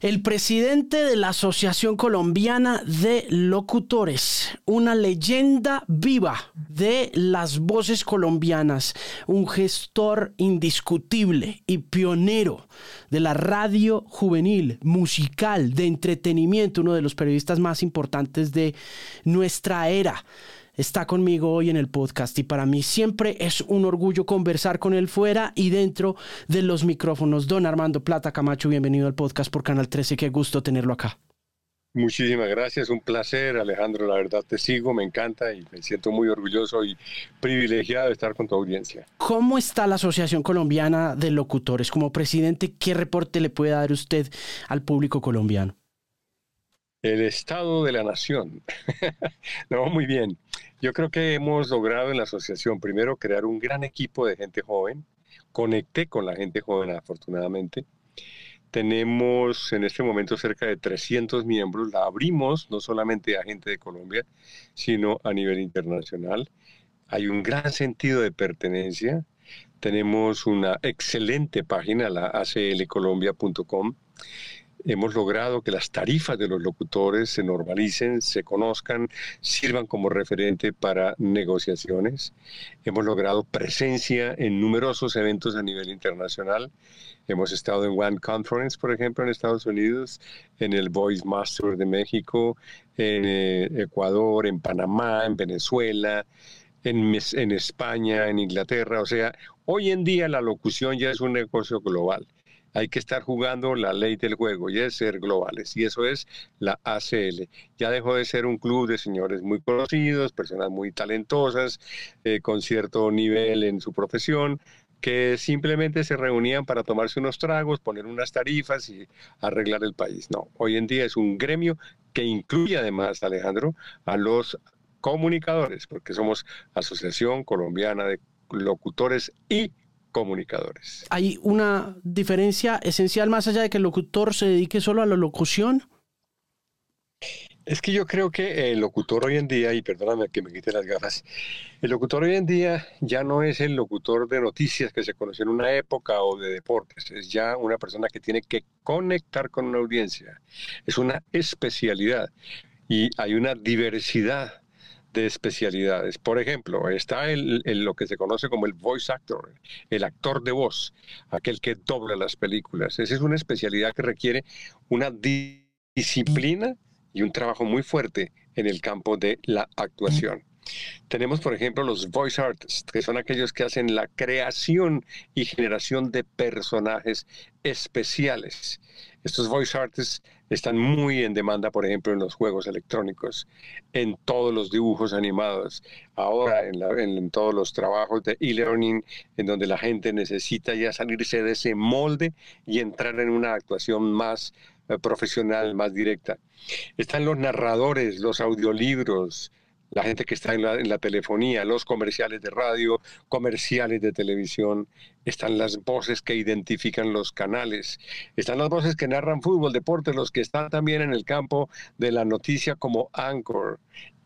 El presidente de la Asociación Colombiana de Locutores, una leyenda viva de las voces colombianas, un gestor indiscutible y pionero de la radio juvenil, musical, de entretenimiento, uno de los periodistas más importantes de nuestra era está conmigo hoy en el podcast y para mí siempre es un orgullo conversar con él fuera y dentro de los micrófonos. Don Armando Plata Camacho, bienvenido al podcast por Canal 13, qué gusto tenerlo acá. Muchísimas gracias, un placer Alejandro, la verdad te sigo, me encanta y me siento muy orgulloso y privilegiado de estar con tu audiencia. ¿Cómo está la Asociación Colombiana de Locutores? Como presidente, ¿qué reporte le puede dar usted al público colombiano? El estado de la nación. no, muy bien. Yo creo que hemos logrado en la asociación primero crear un gran equipo de gente joven. Conecté con la gente joven afortunadamente. Tenemos en este momento cerca de 300 miembros. La abrimos no solamente a gente de Colombia, sino a nivel internacional. Hay un gran sentido de pertenencia. Tenemos una excelente página, la aclcolombia.com hemos logrado que las tarifas de los locutores se normalicen, se conozcan, sirvan como referente para negociaciones. Hemos logrado presencia en numerosos eventos a nivel internacional. Hemos estado en One Conference, por ejemplo, en Estados Unidos, en el Voice Master de México, en eh, Ecuador, en Panamá, en Venezuela, en, en España, en Inglaterra. O sea, hoy en día la locución ya es un negocio global hay que estar jugando la ley del juego y es ser globales. Y eso es la ACL. Ya dejó de ser un club de señores muy conocidos, personas muy talentosas, eh, con cierto nivel en su profesión, que simplemente se reunían para tomarse unos tragos, poner unas tarifas y arreglar el país. No, hoy en día es un gremio que incluye además, Alejandro, a los comunicadores, porque somos Asociación Colombiana de Locutores y comunicadores. ¿Hay una diferencia esencial más allá de que el locutor se dedique solo a la locución? Es que yo creo que el locutor hoy en día, y perdóname que me quite las gafas, el locutor hoy en día ya no es el locutor de noticias que se conoció en una época o de deportes, es ya una persona que tiene que conectar con una audiencia, es una especialidad y hay una diversidad de especialidades. Por ejemplo, está el, lo que se conoce como el voice actor, el actor de voz, aquel que dobla las películas. Esa es una especialidad que requiere una disciplina y un trabajo muy fuerte en el campo de la actuación. Tenemos, por ejemplo, los voice artists, que son aquellos que hacen la creación y generación de personajes especiales. Estos voice artists están muy en demanda, por ejemplo, en los juegos electrónicos, en todos los dibujos animados, ahora en, todos los trabajos de e-learning, en donde la gente necesita ya salirse de ese molde y entrar en una actuación más eh, profesional, más directa. Están los narradores, los audiolibros, la gente que está en la, telefonía, los comerciales de radio, comerciales de televisión, están las voces que identifican los canales, están las voces que narran fútbol, deporte, los que están también en el campo de la noticia como anchor,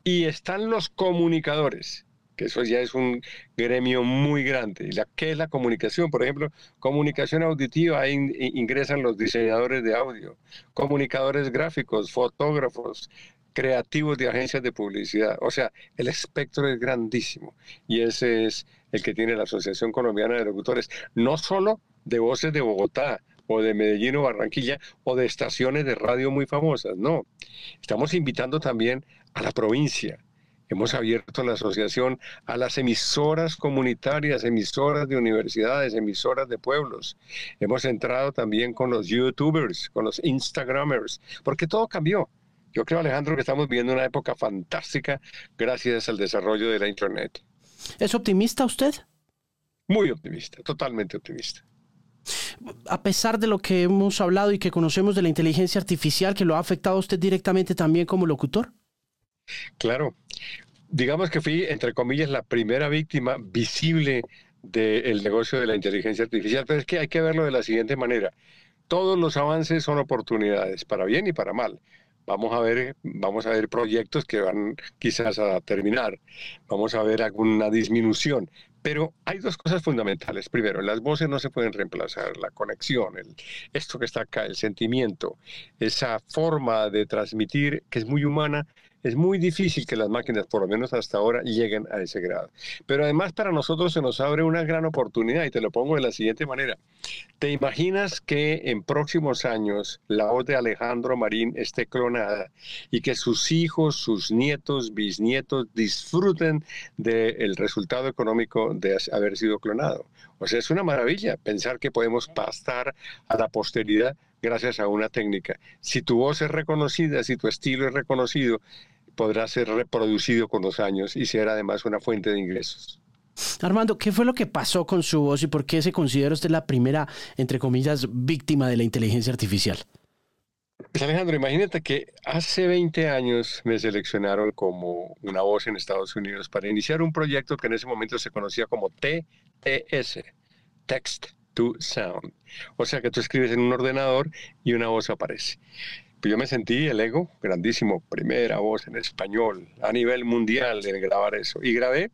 y están los comunicadores que eso ya es un gremio muy grande. ¿Qué es la comunicación? Por ejemplo, comunicación auditiva, ahí ingresan los diseñadores de audio, comunicadores gráficos, fotógrafos, creativos de agencias de publicidad. O sea, el espectro es grandísimo y ese es el que tiene la Asociación Colombiana de Locutores, no solo de voces de Bogotá o de Medellín o Barranquilla o de estaciones de radio muy famosas, no. Estamos invitando también a la provincia. Hemos abierto la asociación a las emisoras comunitarias, emisoras de universidades, emisoras de pueblos. Hemos entrado también con los youtubers, con los instagramers, porque todo cambió. Yo creo, Alejandro, que estamos viviendo una época fantástica gracias al desarrollo de la Internet. ¿Es optimista usted? Muy optimista, totalmente optimista. A pesar de lo que hemos hablado y que conocemos de la inteligencia artificial, que lo ha afectado a usted directamente también como locutor. Claro. Digamos que fui, entre comillas, la primera víctima visible del negocio de la inteligencia artificial, pero es que hay que verlo de la siguiente manera. Todos los avances son oportunidades, para bien y para mal Vamos a ver, vamos a ver proyectos que van quizás a terminar. Vamos a ver alguna disminución. Pero hay dos cosas fundamentales. Primero, las voces no se pueden reemplazar, la conexión, el, esto que está acá, el sentimiento, esa forma de transmitir que es muy humana, es muy difícil que las máquinas, por lo menos hasta ahora, lleguen a ese grado. Pero además para nosotros se nos abre una gran oportunidad y te lo pongo de la siguiente manera. ¿Te imaginas que en próximos años la voz de Alejandro Marín esté clonada y que sus hijos, sus nietos, bisnietos disfruten del resultado económico de haber sido clonado? O sea, es una maravilla pensar que podemos pasar a la posteridad gracias a una técnica. Si tu voz es reconocida, si tu estilo es reconocido, podrá ser reproducido con los años y ser además una fuente de ingresos. Armando, ¿qué fue lo que pasó con su voz y por qué se considera usted la primera, entre comillas, víctima de la inteligencia artificial? Pues Alejandro, imagínate que hace 20 años me seleccionaron como una voz en Estados Unidos para iniciar un proyecto que en ese momento se conocía como TTS, Text to Sound. O sea que tú escribes en un ordenador y una voz aparece. Pues yo me sentí el ego grandísimo, primera voz en español a nivel mundial en grabar eso. Y grabé,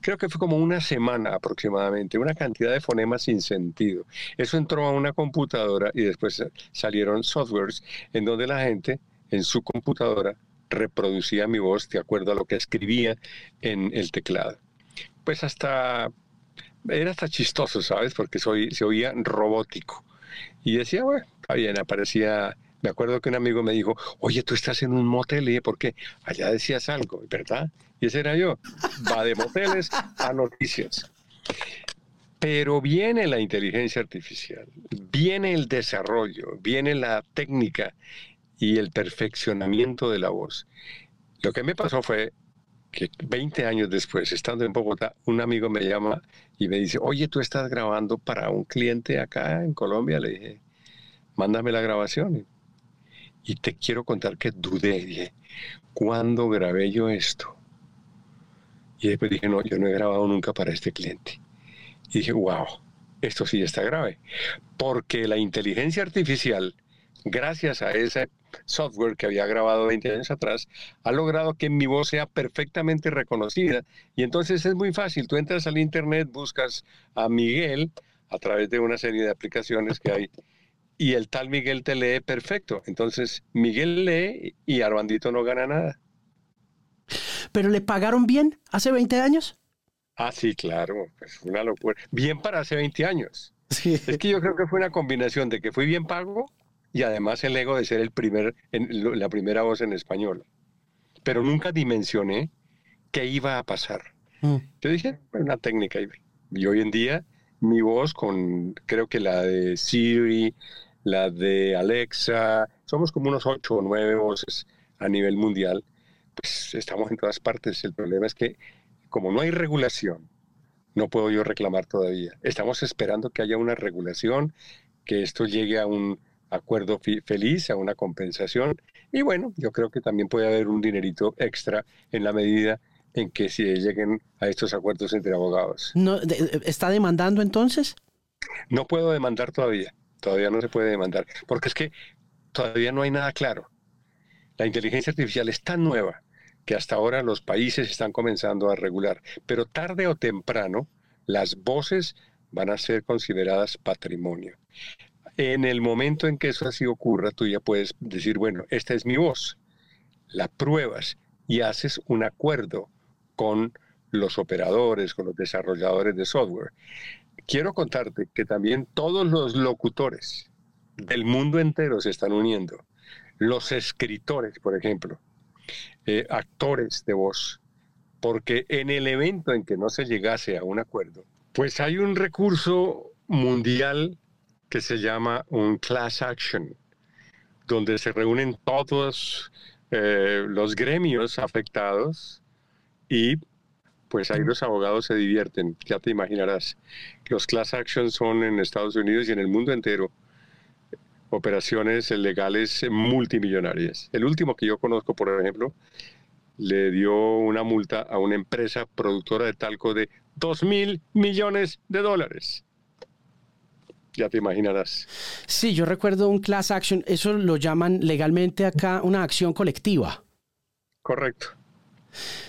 creo que fue como una semana aproximadamente, una cantidad de fonemas sin sentido. Eso entró a una computadora y después salieron softwares en donde la gente en su computadora reproducía mi voz de acuerdo a lo que escribía en el teclado. Pues hasta era hasta chistoso, ¿sabes? Porque soy, se oía robótico. Y decía, bueno, está bien, aparecía me acuerdo que un amigo me dijo, oye, tú estás en un motel, y ¿por qué? Allá decías algo, ¿verdad? Y ese era yo. Va de moteles a noticias. Pero viene la inteligencia artificial, viene el desarrollo, viene la técnica y el perfeccionamiento de la voz. Lo que me pasó fue que 20 años después, estando en Bogotá, un amigo me llama y me dice, oye, tú estás grabando para un cliente acá en Colombia. Le dije, mándame la grabación. Y te quiero contar que dudé, dije, ¿cuándo grabé yo esto? Y después dije, no, yo no he grabado nunca para este cliente. Y dije, wow, esto sí está grave. Porque la inteligencia artificial, gracias a ese software que había grabado 20 años atrás, ha logrado que mi voz sea perfectamente reconocida. Y entonces es muy fácil. Tú entras al Internet, buscas a Miguel a través de una serie de aplicaciones que hay y el tal Miguel te lee perfecto. Entonces, Miguel lee y Armandito no gana nada. ¿Pero le pagaron bien hace 20 años? Ah, sí, claro, pues una locura. Bien para hace 20 años. Sí. Es que yo creo que fue una combinación de que fui bien pago y además el ego de ser el primer, en, la primera voz en español. Pero nunca dimensioné qué iba a pasar. Mm. Yo dije, una técnica. Y hoy en día mi voz con, creo que la de Siri, la de Alexa, somos como unos ocho o nueve voces a nivel mundial, pues estamos en todas partes. El problema es que como no hay regulación, no puedo yo reclamar todavía. Estamos esperando que haya una regulación, que esto llegue a un acuerdo feliz, a una compensación. Y bueno, yo creo que también puede haber un dinerito extra en la medida en que se lleguen a estos acuerdos entre abogados. No, ¿Está demandando entonces? No puedo demandar todavía. Todavía no se puede demandar, porque es que todavía no hay nada claro. La inteligencia artificial es tan nueva que hasta ahora los países están comenzando a regular, pero tarde o temprano las voces van a ser consideradas patrimonio. En el momento en que eso así ocurra, tú ya puedes decir, bueno, esta es mi voz, la pruebas y haces un acuerdo con los operadores, con los desarrolladores de software quiero contarte que también todos los locutores del mundo entero se están uniendo. Los escritores, por ejemplo, eh, actores de voz, porque en el evento en que no se llegase a un acuerdo, pues hay un recurso mundial que se llama un class action, donde se reúnen todos eh, los gremios afectados y pues ahí los abogados se divierten, ya te imaginarás. Los class actions son en Estados Unidos y en el mundo entero operaciones legales multimillonarias. El último que yo conozco, por ejemplo, le dio una multa a una empresa productora de talco de 2 mil millones de dólares. ya te imaginarás. Sí, yo recuerdo un class action, eso lo llaman legalmente acá una acción colectiva. Correcto.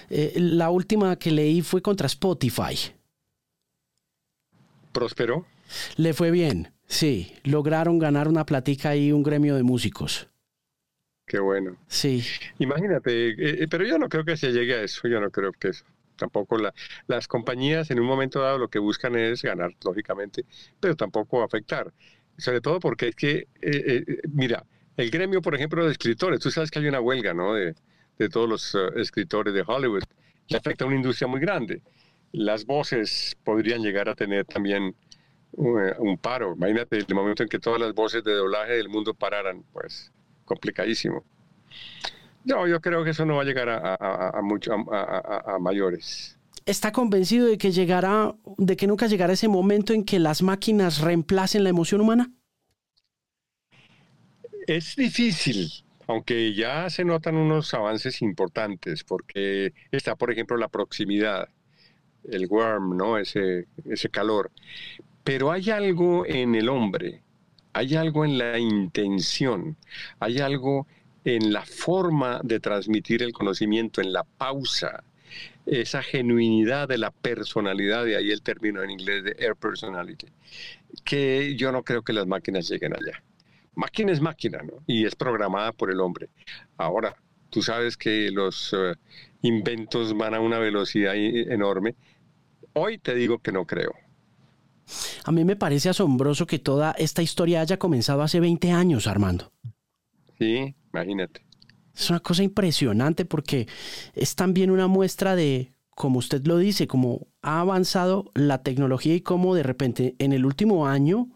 Eh, la última que leí fue contra Spotify. ¿Prosperó? Le fue bien, sí. Lograron ganar una platica y un gremio de músicos. Qué bueno. Sí. Imagínate, eh, eh, pero yo no creo que se llegue a eso, yo no creo que eso. Tampoco la, las compañías en un momento dado lo que buscan es ganar, lógicamente, pero tampoco afectar. Sobre todo porque es que, mira, el gremio, por ejemplo, de escritores, tú sabes que hay una huelga, ¿no? De, de todos los eh, escritores de Hollywood, que afecta a una industria muy grande. Las voces podrían llegar a tener también eh, un, paro. Imagínate el momento en que todas las voces de doblaje del mundo pararan, pues complicadísimo. No, yo creo que eso no va a llegar a, a, mucho, a, mayores. ¿Está convencido de que llegará, de que nunca llegará ese momento en que las máquinas reemplacen la emoción humana? Es difícil, aunque ya se notan unos avances importantes, porque está, por ejemplo, la proximidad, el warm, ¿no? ese, ese calor. Pero hay algo en el hombre, hay algo en la intención, hay algo en la forma de transmitir el conocimiento, en la pausa, esa genuinidad de la personalidad, de ahí el término en inglés de air personality, que yo no creo que las máquinas lleguen allá máquina es máquina, ¿no? Y es programada por el hombre. Ahora, tú sabes que los eh, inventos van a una velocidad enorme. Hoy te digo que no creo. A mí me parece asombroso que toda esta historia haya comenzado hace 20 años, Armando. Sí, imagínate. Es una cosa impresionante porque es también una muestra de, como usted lo dice, cómo ha avanzado la tecnología y cómo de repente en el último año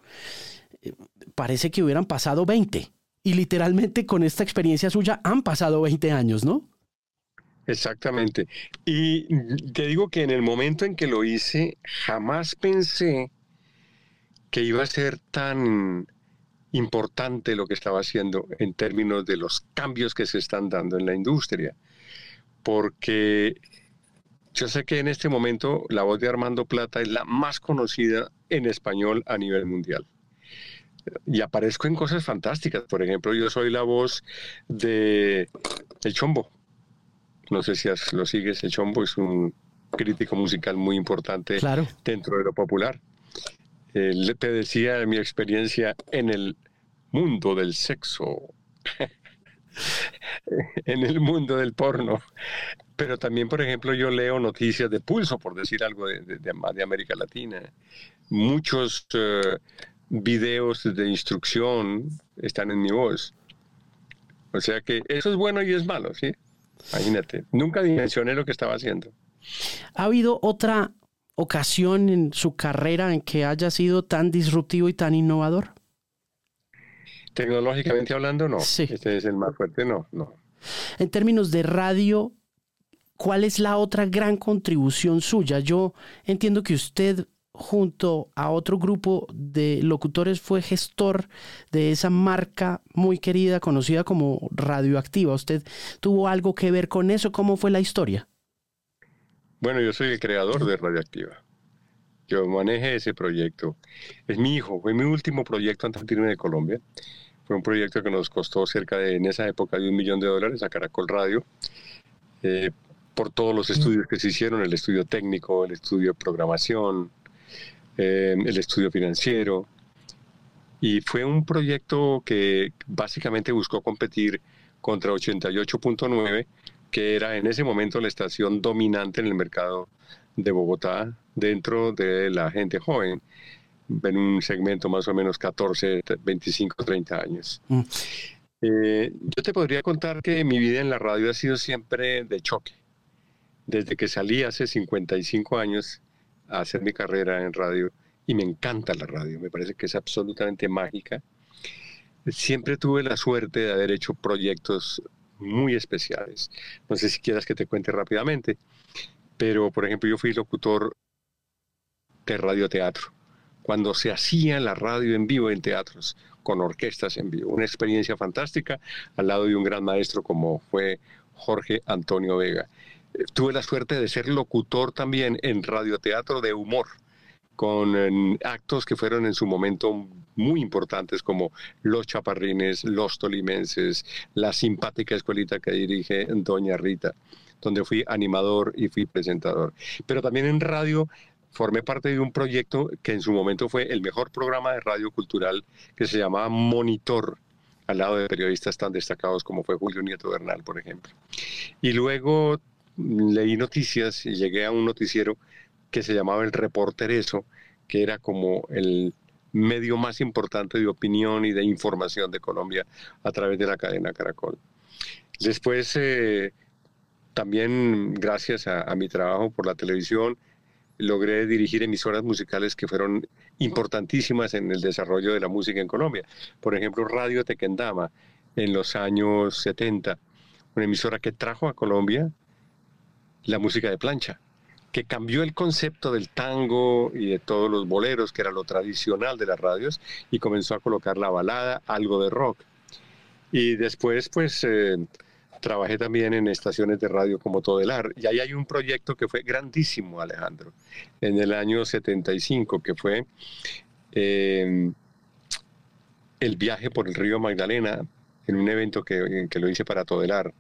parece que hubieran pasado 20. Y literalmente con esta experiencia suya han pasado 20 años, ¿no? Exactamente. Y te digo que en el momento en que lo hice, jamás pensé que iba a ser tan importante lo que estaba haciendo en términos de los cambios que se están dando en la industria. Porque yo sé que en este momento la voz de Armando Plata es la más conocida en español a nivel mundial y aparezco en cosas fantásticas. Por ejemplo, yo soy la voz de El Chombo. No sé si lo sigues, El Chombo es un crítico musical muy importante dentro de lo popular. Eh, te decía mi experiencia en el mundo del sexo, en el mundo del porno. Pero también, por ejemplo, yo leo noticias de pulso, por decir algo de, de, América Latina. Muchos eh, videos de instrucción están en mi voz. O sea que eso es bueno y es malo, ¿sí? Imagínate, nunca dimensioné lo que estaba haciendo. ¿Ha habido otra ocasión en su carrera en que haya sido tan disruptivo y tan innovador? Tecnológicamente hablando, no. Sí. Este es el más fuerte, no, no. En términos de radio, ¿cuál es la otra gran contribución suya? Yo entiendo que usted junto a otro grupo de locutores fue gestor de esa marca muy querida, conocida como Radioactiva. ¿Usted tuvo algo que ver con eso? ¿Cómo fue la historia? Bueno, yo soy el creador de Radioactiva. Yo manejé ese proyecto. Es mi hijo, fue mi último proyecto antes de irme de Colombia. Fue un proyecto que nos costó cerca de, en esa época, de un millón de dólares a Caracol Radio. Eh, por todos los estudios que se hicieron, el estudio técnico, el estudio de programación, eh, el estudio financiero. Y fue un proyecto que básicamente buscó competir contra 88.9, que era en ese momento la estación dominante en el mercado de Bogotá dentro de la gente joven, en un segmento más o menos 14, 25, 30 años. Mm. Eh, yo te podría contar que mi vida en la radio ha sido siempre de choque. Desde que salí hace 55 años, a hacer mi carrera en radio y me encanta la radio, me parece que es absolutamente mágica. Siempre tuve la suerte de haber hecho proyectos muy especiales. No sé si quieras que te cuente rápidamente, pero por ejemplo yo fui locutor de radioteatro, cuando se hacía la radio en vivo en teatros, con orquestas en vivo. Una experiencia fantástica al lado de un gran maestro como fue Jorge Antonio Vega tuve la suerte de ser locutor también en radioteatro de humor, con actos que fueron en su momento muy importantes como Los Chaparrines, Los Tolimenses, la simpática escuelita que dirige Doña Rita, donde fui animador y fui presentador. Pero también en radio formé parte de un proyecto que en su momento fue el mejor programa de radio cultural que se llamaba Monitor, al lado de periodistas tan destacados como fue Julio Nieto Bernal, por ejemplo. Y luego leí noticias y llegué a un noticiero que se llamaba El Reportereso, que era como el medio más importante de opinión y de información de Colombia a través de la cadena Caracol. Después, eh, también gracias a, mi trabajo por la televisión, logré dirigir emisoras musicales que fueron importantísimas en el desarrollo de la música en Colombia. Por ejemplo, Radio Tequendama en los años 70, una emisora que trajo a Colombia la música de plancha que cambió el concepto del tango y de todos los boleros, que era lo tradicional de las radios, y comenzó a colocar la balada, algo de rock. Y después, pues, eh, trabajé también en estaciones de radio como Todelar. Y ahí hay un proyecto que fue grandísimo, Alejandro, en el año 75, que fue eh, el viaje por el río Magdalena, en un evento que, que lo hice para Todelar,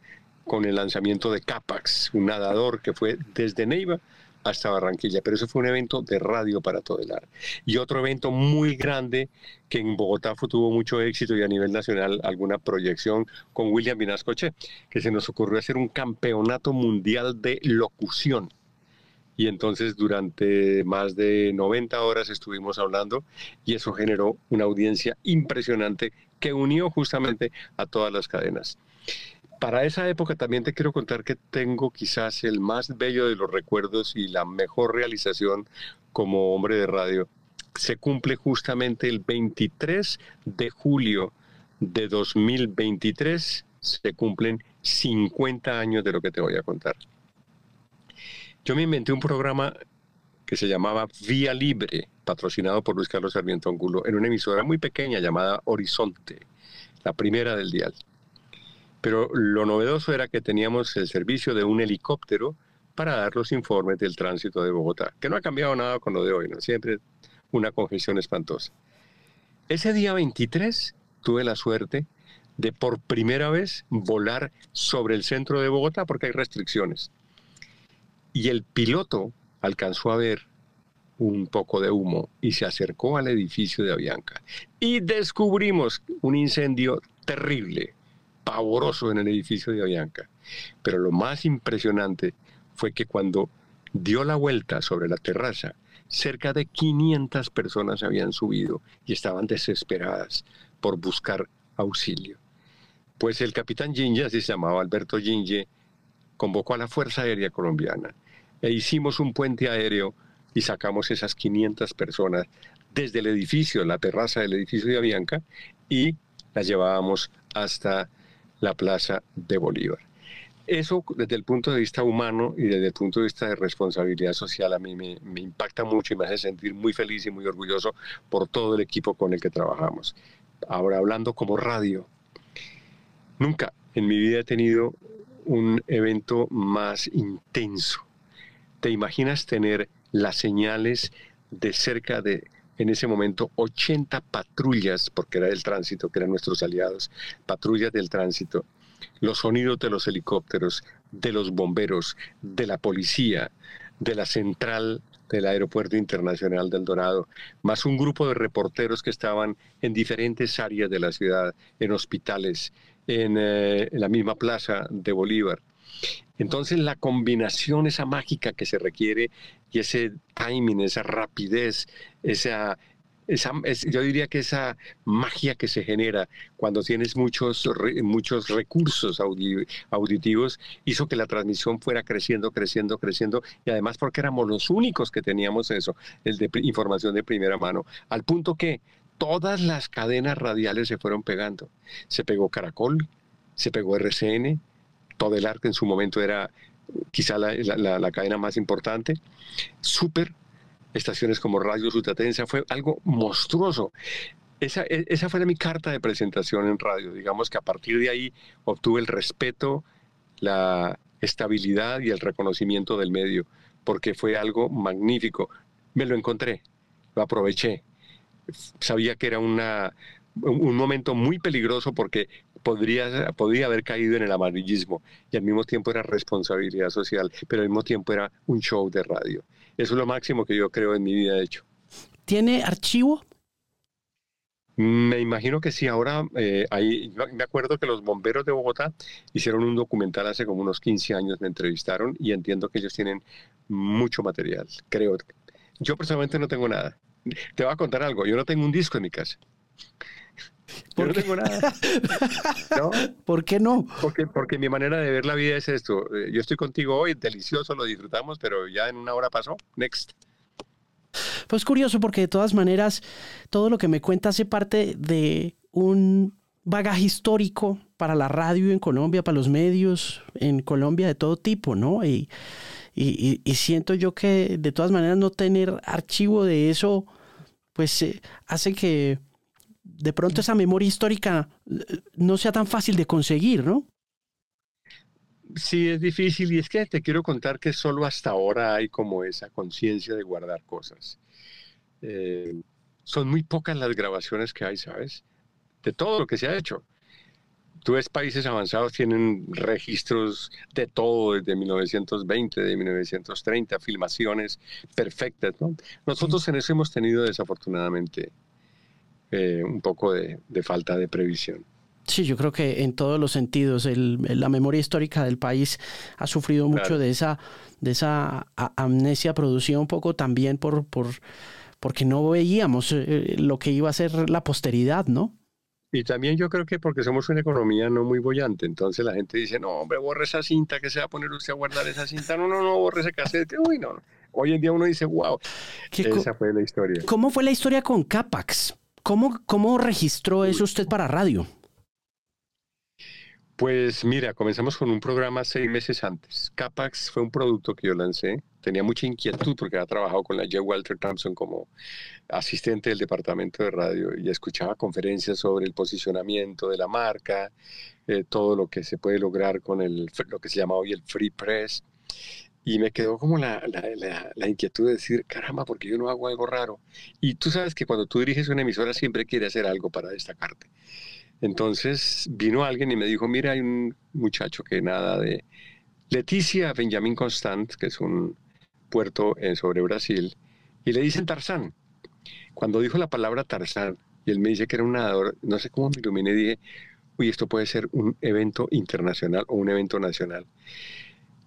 con el lanzamiento de Capax, un nadador que fue desde Neiva hasta Barranquilla, pero eso fue un evento de radio para Todelar. Y otro evento muy grande que en Bogotá tuvo mucho éxito y a nivel nacional alguna proyección con William Vinascoche, que se nos ocurrió hacer un campeonato mundial de locución. Y entonces durante más de 90 horas estuvimos hablando y eso generó una audiencia impresionante que unió justamente a todas las cadenas. Para esa época también te quiero contar que tengo quizás el más bello de los recuerdos y la mejor realización como hombre de radio. Se cumple justamente el 23 de julio de 2023. Se cumplen 50 años de lo que te voy a contar. Yo me inventé un programa que se llamaba Vía Libre, patrocinado por Luis Carlos Sarmiento Angulo, en una emisora muy pequeña llamada Horizonte, la primera del dial. Pero lo novedoso era que teníamos el servicio de un helicóptero para dar los informes del tránsito de Bogotá, que no ha cambiado nada con lo de hoy, ¿no? Siempre una congestión espantosa. Ese día 23 tuve la suerte de por primera vez volar sobre el centro de Bogotá porque hay restricciones. Y el piloto alcanzó a ver un poco de humo y se acercó al edificio de Avianca. Y descubrimos un incendio terrible pavoroso en el edificio de Avianca. Pero lo más impresionante fue que cuando dio la vuelta sobre la terraza, cerca de 500 personas habían subido y estaban desesperadas por buscar auxilio. Pues el capitán Ginge, así se llamaba Alberto Ginge, convocó a la Fuerza Aérea Colombiana e hicimos un puente aéreo y sacamos esas 500 personas desde el edificio, la terraza del edificio de Avianca, y las llevábamos hasta la Plaza de Bolívar. Eso desde el punto de vista humano y desde el punto de vista de responsabilidad social a mí me, impacta mucho y me hace sentir muy feliz y muy orgulloso por todo el equipo con el que trabajamos. Ahora hablando como radio, nunca en mi vida he tenido un evento más intenso. ¿Te imaginas tener las señales de cerca de en ese momento 80 patrullas, porque era el tránsito, que eran nuestros aliados, patrullas del tránsito, los sonidos de los helicópteros, de los bomberos, de la policía, de la central del Aeropuerto Internacional del Dorado, más un grupo de reporteros que estaban en diferentes áreas de la ciudad, en hospitales, en, eh, en la misma plaza de Bolívar. Entonces la combinación esa mágica que se requiere y ese timing, esa rapidez, esa, esa, yo diría que esa magia que se genera cuando tienes muchos, muchos recursos auditivos hizo que la transmisión fuera creciendo, creciendo, creciendo y además porque éramos los únicos que teníamos eso, el de información de primera mano, al punto que todas las cadenas radiales se fueron pegando. Se pegó Caracol, se pegó RCN, todo el arte en su momento era quizá la, cadena más importante. Super, estaciones como Radio Sutatensa, fue algo monstruoso. Esa, e, esa fue mi carta de presentación en radio. Digamos que a partir de ahí obtuve el respeto, la estabilidad y el reconocimiento del medio, porque fue algo magnífico. Me lo encontré, lo aproveché. Sabía que era una, un momento muy peligroso porque podría, podría haber caído en el amarillismo y al mismo tiempo era responsabilidad social, pero al mismo tiempo era un show de radio. Eso es lo máximo que yo creo en mi vida, de hecho. ¿Tiene archivo? Me imagino que sí. Ahora, eh, ahí, me acuerdo que los bomberos de Bogotá hicieron un documental hace como unos 15 años, me entrevistaron y entiendo que ellos tienen mucho material, creo. Yo personalmente no tengo nada. Te voy a contar algo. Yo no tengo un disco en mi casa. Yo no tengo nada. ¿Por qué no? Porque, porque mi manera de ver la vida es esto. Eh, yo estoy contigo hoy, delicioso, lo disfrutamos, pero ya en una hora pasó. Next. Pues curioso porque de todas maneras todo lo que me cuenta hace parte de un bagaje histórico para la radio en Colombia, para los medios en Colombia de todo tipo, ¿no? Y, y, siento yo que de todas maneras no tener archivo de eso, pues eh, hace que de pronto esa memoria histórica eh, no sea tan fácil de conseguir, ¿no? Sí, es difícil y es que te quiero contar que solo hasta ahora hay como esa conciencia de guardar cosas. Eh, son muy pocas las grabaciones que hay, ¿sabes? De todo lo que se ha hecho. Tú ves países avanzados, tienen registros de todo desde 1920, de 1930, filmaciones perfectas, ¿no? Nosotros en eso hemos tenido desafortunadamente eh, un poco de falta de previsión. Sí, yo creo que en todos los sentidos la memoria histórica del país ha sufrido mucho de esa de esa amnesia producida un poco también por, por porque no veíamos eh, lo que iba a ser la posteridad, ¿no? Y también yo creo que porque somos una economía no muy bollante, entonces la gente dice, no, hombre, borre esa cinta, que se va a poner usted a guardar esa cinta, no, no, no, borre ese cassette, uy, no. Hoy en día uno dice, wow, esa fue la historia. ¿Cómo fue la historia con Capax? ¿Cómo, cómo registró eso usted para radio? Pues mira, comenzamos con un programa seis meses antes. Capax fue un producto que yo lancé. Tenía mucha inquietud porque había trabajado con la J. Walter Thompson como asistente del departamento de radio y escuchaba conferencias sobre el posicionamiento de la marca, eh, todo lo que se puede lograr con el, lo que se llama hoy el Free Press. Y me quedó como la, la, la, inquietud de decir, caramba, porque yo no hago algo raro. Y tú sabes que cuando tú diriges una emisora siempre quiere hacer algo para destacarte. Entonces vino alguien y me dijo, mira, hay un muchacho que nada de Leticia Benjamin Constant, que es un puerto sobre Brasil, y le dicen Tarzán. Cuando dijo la palabra Tarzán, y él me dice que era un nadador, no sé cómo me iluminé, dije, uy, esto puede ser un evento internacional o un evento nacional.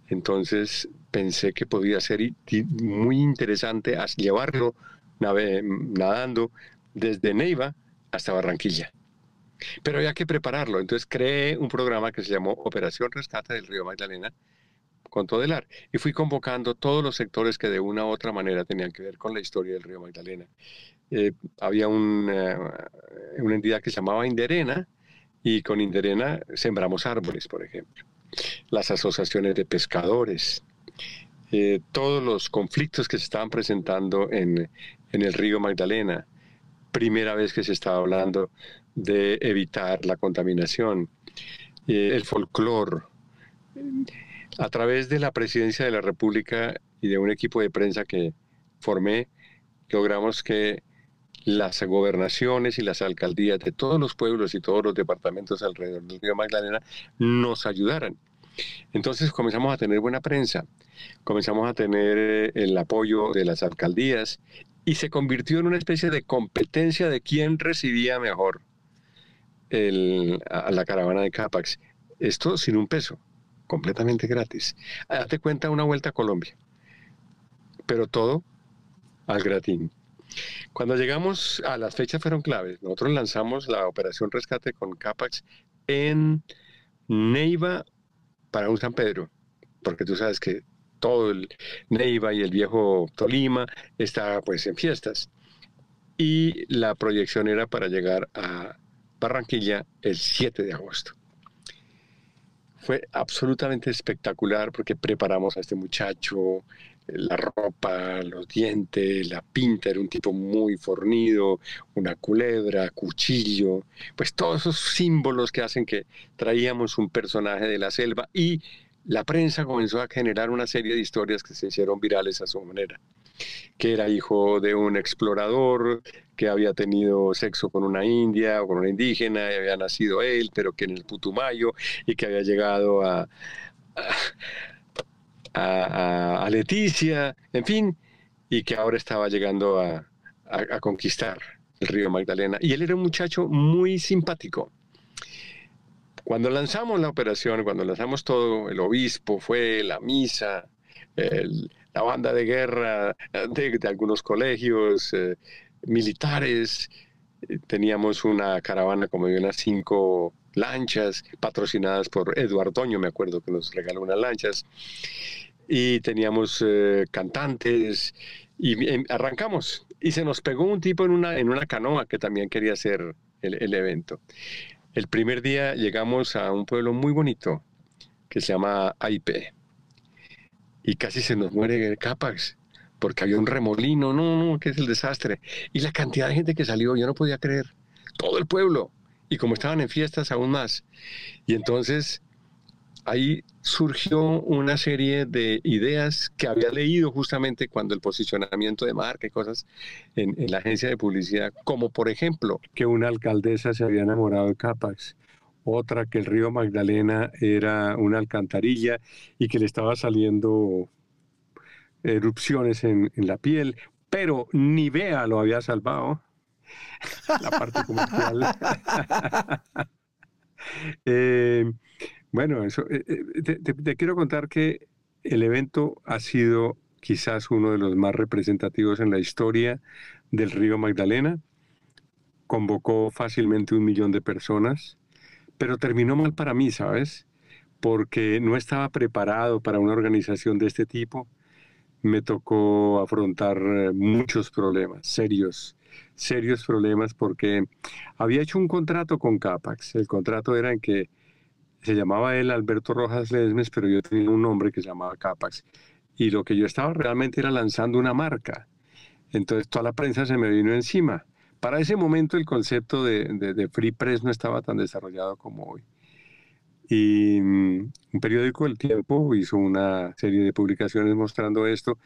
Entonces pensé que podía ser muy interesante llevarlo nadando desde Neiva hasta Barranquilla. Pero había que prepararlo. Entonces creé un programa que se llamó Operación Rescate del Río Magdalena con Todelar. Y fui convocando todos los sectores que de una u otra manera tenían que ver con la historia del río Magdalena. Eh, había una, una entidad que se llamaba Inderena y con Inderena sembramos árboles, por ejemplo. Las asociaciones de pescadores, eh, todos los conflictos que se estaban presentando en, en el río Magdalena. Primera vez que se estaba hablando de evitar la contaminación, eh, el folclore. A través de la presidencia de la República y de un equipo de prensa que formé, logramos que las gobernaciones y las alcaldías de todos los pueblos y todos los departamentos alrededor del río Magdalena nos ayudaran. Entonces comenzamos a tener buena prensa, comenzamos a tener eh, el apoyo de las alcaldías y se convirtió en una especie de competencia de quién recibía mejor a la caravana de Capax. Esto sin un peso, completamente gratis. Date cuenta una vuelta a Colombia. Pero todo al gratín. Cuando llegamos a las fechas fueron claves. Nosotros lanzamos la operación rescate con Capax en Neiva para un San Pedro, porque tú sabes que todo el Neiva y el viejo Tolima está pues en fiestas. Y la proyección era para llegar a Barranquilla el 7 de agosto. Fue absolutamente espectacular porque preparamos a este muchacho, la ropa, los dientes, la pinta, era un tipo muy fornido, una culebra, cuchillo, pues todos esos símbolos que hacen que traíamos un personaje de la selva y la prensa comenzó a generar una serie de historias que se hicieron virales a su manera. que era hijo de un explorador, que había tenido sexo con una india o con una indígena, y había nacido él, pero que en el Putumayo, y que había llegado a, a, Leticia, en fin, y que ahora estaba llegando a, a conquistar el río Magdalena. Y él era un muchacho muy simpático. Cuando lanzamos la operación, cuando lanzamos todo, el obispo fue, la misa, la banda de guerra de, algunos colegios eh, militares, teníamos una caravana como de unas cinco lanchas patrocinadas por Eduardo Toño, me acuerdo que nos regaló unas lanchas, y teníamos eh, cantantes, y em, arrancamos, y se nos pegó un tipo en una, en una canoa que también quería hacer el, evento. El primer día llegamos a un pueblo muy bonito que se llama Aipe y casi se nos muere el Capax porque había un remolino, no, no, que es el desastre. Y la cantidad de gente que salió, yo no podía creer, todo el pueblo. Y como estaban en fiestas, aún más. Y entonces ahí surgió una serie de ideas que había leído justamente cuando el posicionamiento de marca y cosas en, la agencia de publicidad, como por ejemplo que una alcaldesa se había enamorado de Capax, otra que el río Magdalena era una alcantarilla y que le estaba saliendo erupciones en, la piel, pero ni vea lo había salvado. la parte comercial. eh, bueno, eso, eh, eh, te, quiero contar que el evento ha sido quizás uno de los más representativos en la historia del río Magdalena. Convocó fácilmente un millón de personas, pero terminó mal para mí, ¿sabes? Porque no estaba preparado para una organización de este tipo. Me tocó afrontar eh, muchos problemas, serios, serios problemas, porque había hecho un contrato con Capax. El contrato era en que se llamaba él Alberto Rojas Lesmes, pero yo tenía un nombre que se llamaba Capax. Y lo que yo estaba realmente era lanzando una marca. Entonces toda la prensa se me vino encima. Para ese momento el concepto de, Free Press no estaba tan desarrollado como hoy. Y mm, un periódico, El Tiempo, hizo una serie de publicaciones mostrando esto.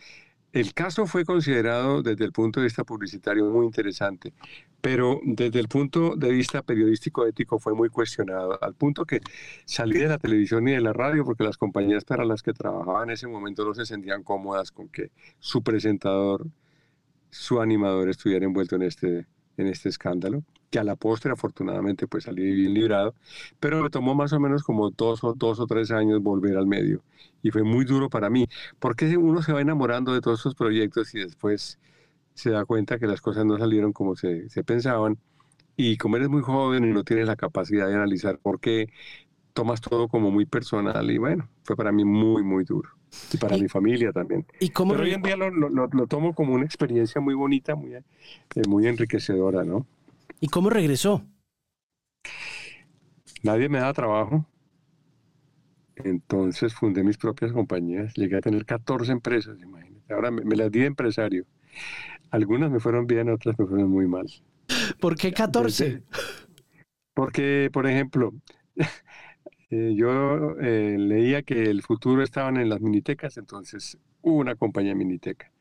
El caso fue considerado desde el punto de vista publicitario muy interesante, pero desde el punto de vista periodístico ético fue muy cuestionado, al punto que salí de la televisión y de la radio porque las compañías para las que trabajaba en ese momento no se sentían cómodas con que su presentador, su animador estuviera envuelto en este, en este escándalo que a la postre afortunadamente pues salí bien librado, pero me tomó más o menos como dos o, dos o tres años volver al medio y fue muy duro para mí, porque uno se va enamorando de todos estos proyectos y después se da cuenta que las cosas no salieron como se, se pensaban y como eres muy joven y no tienes la capacidad de analizar por qué tomas todo como muy personal y bueno, fue para mí muy, muy duro. Y para mi familia también. ¿y cómo Pero hoy en día lo, lo, lo, tomo como una experiencia muy bonita, muy, eh, muy enriquecedora, ¿no? ¿Y cómo regresó? Nadie me daba trabajo. Entonces fundé mis propias compañías. Llegué a tener 14 empresas, imagínate. Ahora me, las di de empresario. Algunas me fueron bien, otras me fueron muy mal. ¿Por qué 14? porque, por ejemplo, eh, yo eh, leía que el futuro estaban en las minitecas, entonces hubo una compañía miniteca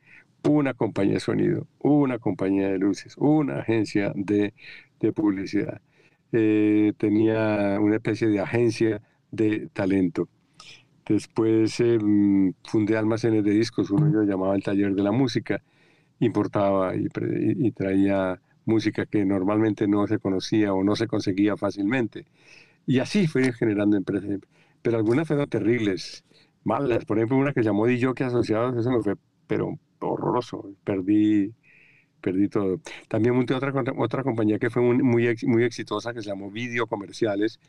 una compañía de sonido, una compañía de luces, una agencia de, publicidad. Eh, tenía una especie de agencia de talento. Después em, fundé almacenes de discos, uno yo llamaba el taller de la música, importaba y, traía música que normalmente no se conocía o no se conseguía fácilmente. Y así fui generando empresas, pero algunas fueron terribles, malas. Por ejemplo, una que llamó que Asociados, eso me fue, pero horroroso, perdí, perdí todo. También monté otra, otra compañía que fue muy, muy exitosa que se llamó Video Comerciales,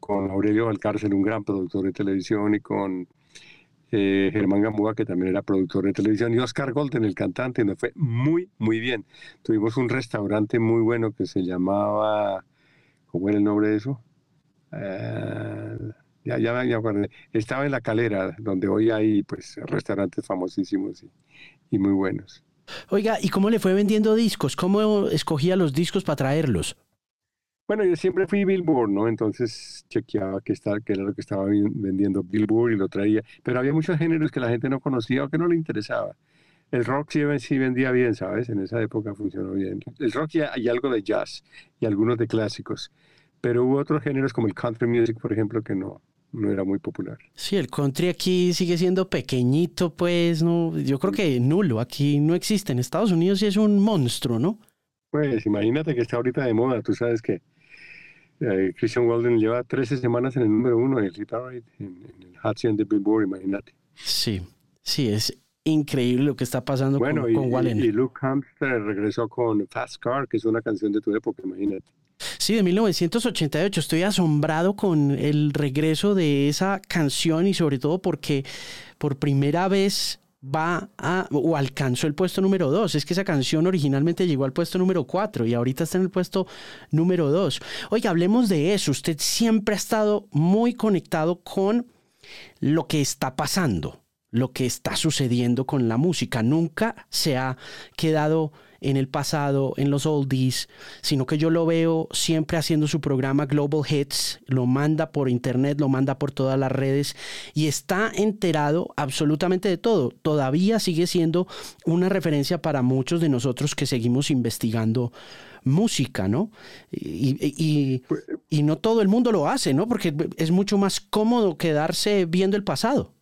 con Aurelio Valcárcel, un gran productor de televisión, y con eh, Germán Gamboa, que también era productor de televisión, y Oscar Golden, el cantante, y nos fue muy, muy bien. Tuvimos un restaurante muy bueno que se llamaba, ¿cómo era el nombre de eso? Eh, ya, ya, ya Estaba en la calera, donde hoy hay pues restaurantes famosísimos muy buenos. Oiga, ¿y cómo le fue vendiendo discos? ¿Cómo escogía los discos para traerlos? Bueno, yo siempre fui Billboard, ¿no? Entonces chequeaba qué, qué era lo que estaba vendiendo Billboard y lo traía. Pero había muchos géneros que la gente no conocía o que no le interesaba. el rock sí, vendía bien, ¿sabes? En esa época funcionó bien. El rock y, hay algo de jazz y algunos de clásicos, pero hubo otros géneros como el country music, por ejemplo, que no, no era muy popular. Sí, el country aquí sigue siendo pequeñito, pues, no, yo creo que nulo, aquí no existe. En Estados Unidos sí es un monstruo, ¿no? Pues imagínate que está ahorita de moda, tú sabes que eh, Christian Walden lleva 13 semanas en el número uno en el en, en el Hot 100 de Billboard, imagínate. Sí, sí, es increíble lo que está pasando con, con Wallen. Y, y Luke Hampster regresó con Fast Car, que es una canción de tu época, imagínate. Sí, de 1988. Estoy asombrado con el regreso de esa canción y sobre todo porque por primera vez va a o alcanzó el puesto número 2. Es que esa canción originalmente llegó al puesto número 4 y ahorita está en el puesto número 2. Oiga, hablemos de eso. Usted siempre ha estado muy conectado con lo que está pasando, lo que está sucediendo con la música. Nunca se ha quedado en el pasado, en los oldies, sino que yo lo veo siempre haciendo su programa Global Hits, lo manda por internet, lo manda por todas las redes y está enterado absolutamente de todo. Todavía sigue siendo una referencia para muchos de nosotros que seguimos investigando música, ¿no? Y, y, no todo el mundo lo hace, ¿no? Porque es mucho más cómodo quedarse viendo el pasado.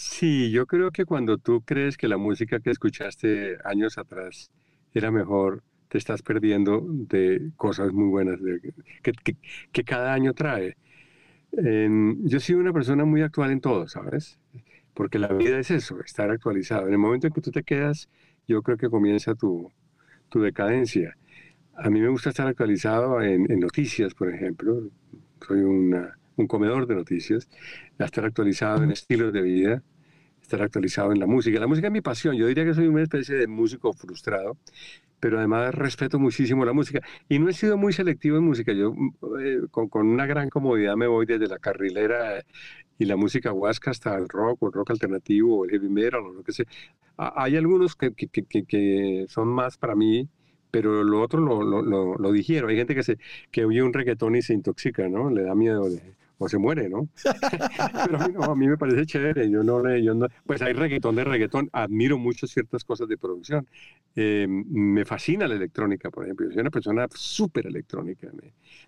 Sí, yo creo que cuando tú crees que la música que escuchaste años atrás era mejor, te estás perdiendo de cosas muy buenas que, cada año trae. yo soy una persona muy actual en todo, ¿sabes? Porque la vida es eso, estar actualizado. En el momento en que tú te quedas, yo creo que comienza tu, decadencia. A mí me gusta estar actualizado en, noticias, por ejemplo. Soy una, un comedor de noticias, estar actualizado en estilos de vida, estar actualizado en la música. La música es mi pasión, yo diría que soy una especie de músico frustrado, pero además respeto muchísimo la música. Y no he sido muy selectivo en música, yo eh, con, con, una gran comodidad me voy desde la carrilera y la música huasca hasta el rock o el rock alternativo o el heavy metal o lo que sea. Hay algunos que, que, que, que son más para mí, pero lo otro lo, lo, lo, lo, digiero. Hay gente que, se, que oye un reggaetón y se intoxica, ¿no? Le da miedo de, o se muere, ¿no? Pero a mí, no, a mí me parece chévere. Yo no, yo no, pues hay reggaetón de reggaetón. Admiro mucho ciertas cosas de producción. Eh, me fascina la electrónica, por ejemplo. Yo soy una persona súper electrónica.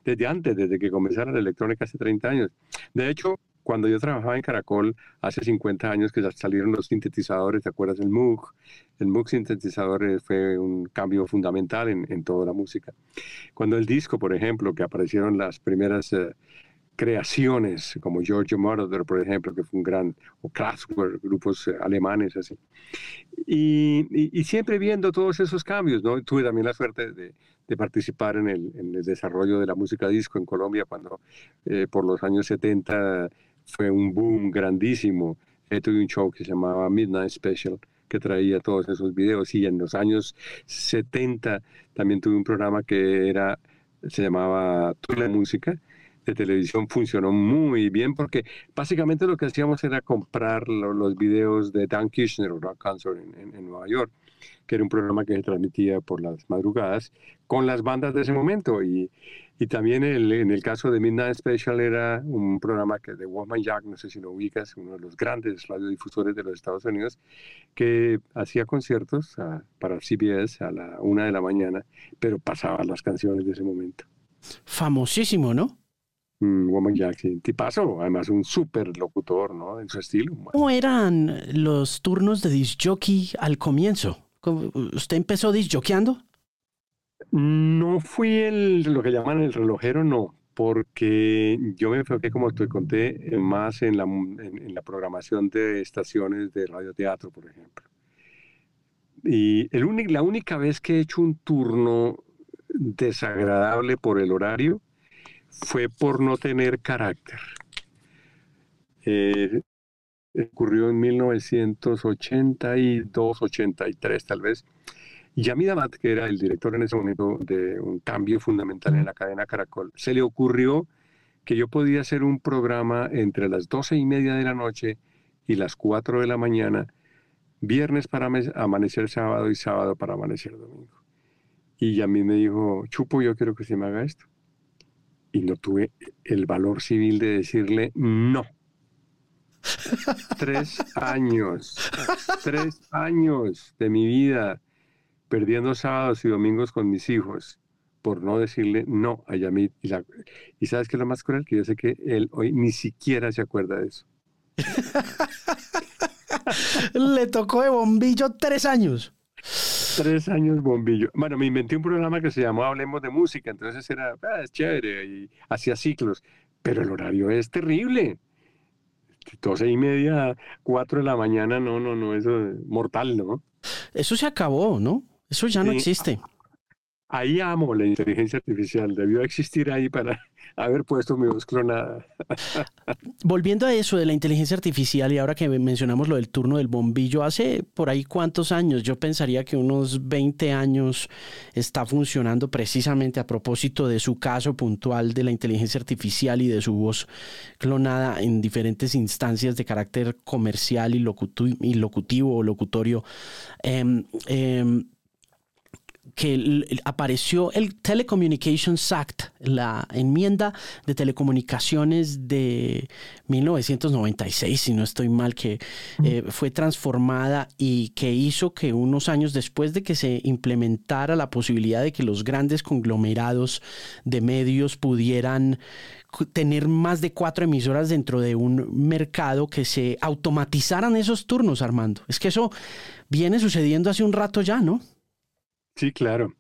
Desde antes, desde que comenzara la electrónica hace 30 años. De hecho, cuando yo trabajaba en Caracol hace 50 años que salieron los sintetizadores, ¿te acuerdas del Moog? El Moog sintetizador fue un cambio fundamental en, en toda la música. Cuando el disco, por ejemplo, que aparecieron las primeras... Eh, creaciones como Giorgio Moroder, por ejemplo, que fue un gran, o Kraftwerk, grupos eh, alemanes así. Y, siempre viendo todos esos cambios, ¿no? Tuve también la suerte de, de participar en el, en el, desarrollo de la música disco en Colombia cuando eh, por los años 70 fue un boom grandísimo. Eh, tuve un show que se llamaba Midnight Special que traía todos esos videos y en los años 70 también tuve un programa que era se llamaba Tú la música de televisión funcionó muy bien porque básicamente lo que hacíamos era comprar los videos de Dan Kirchner, Rock Concert en, en, Nueva York, que era un programa que se transmitía por las madrugadas con las bandas de ese momento. Y, y también el, en el caso de Midnight Special era un programa que de Woman Jack, no sé si lo ubicas, uno de los grandes radiodifusores de los Estados Unidos, que hacía conciertos para CBS a la una de la mañana, pero pasaba las canciones de ese momento. Famosísimo, ¿no? Woman Jackson, tipazo, además un súper locutor, ¿no? En su estilo. ¿Cómo eran los turnos de disjockey al comienzo? ¿Usted empezó disjockeyando? No fui el, lo que llaman el relojero, no, porque yo me enfoqué, como te conté, más en la, en, la programación de estaciones de radioteatro, por ejemplo. Y el la única vez que he hecho un turno desagradable por el horario fue por no tener carácter. Eh, ocurrió en 1982, 83 tal vez. Yamid Amat, que era el director en ese momento de un cambio fundamental en la cadena Caracol, se le ocurrió que yo podía hacer un programa entre las doce y media de la noche y las 4 de la mañana, viernes para amanecer sábado y sábado para amanecer domingo. Y Yamid me dijo, Chupo, yo quiero que se me haga esto y no tuve el valor civil de decirle no. Tres años. Tres años de mi vida perdiendo sábados y domingos con mis hijos por no decirle no a Yamit. Y, sabes qué es lo más cruel? Que yo sé que él hoy ni siquiera se acuerda de eso. Le tocó de bombillo tres años. Tres años bombillo. Bueno, me inventé un programa que se llamó Hablemos de Música, entonces era, ah, es chévere, y hacía ciclos, pero el horario es terrible. Doce y media, cuatro de la mañana, no, no, no, eso es mortal, ¿no? Eso se acabó, ¿no? Eso ya no existe. Ahí amo la inteligencia artificial, debió existir ahí para haber puesto mi voz clonada. Volviendo a eso de la inteligencia artificial y ahora que mencionamos lo del turno del bombillo, hace por ahí cuántos años, yo pensaría que unos 20 años está funcionando precisamente a propósito de su caso puntual de la inteligencia artificial y de su voz clonada en diferentes instancias de carácter comercial y, locutivo o locutorio. Em, em, que apareció el Telecommunications Act, la enmienda de telecomunicaciones de 1996, si no estoy mal, que eh, fue transformada y que hizo que unos años después de que se implementara la posibilidad de que los grandes conglomerados de medios pudieran tener más de cuatro emisoras dentro de un mercado que se automatizaran esos turnos, Armando. Es que eso viene sucediendo hace un rato ya, ¿no? Sí, claro.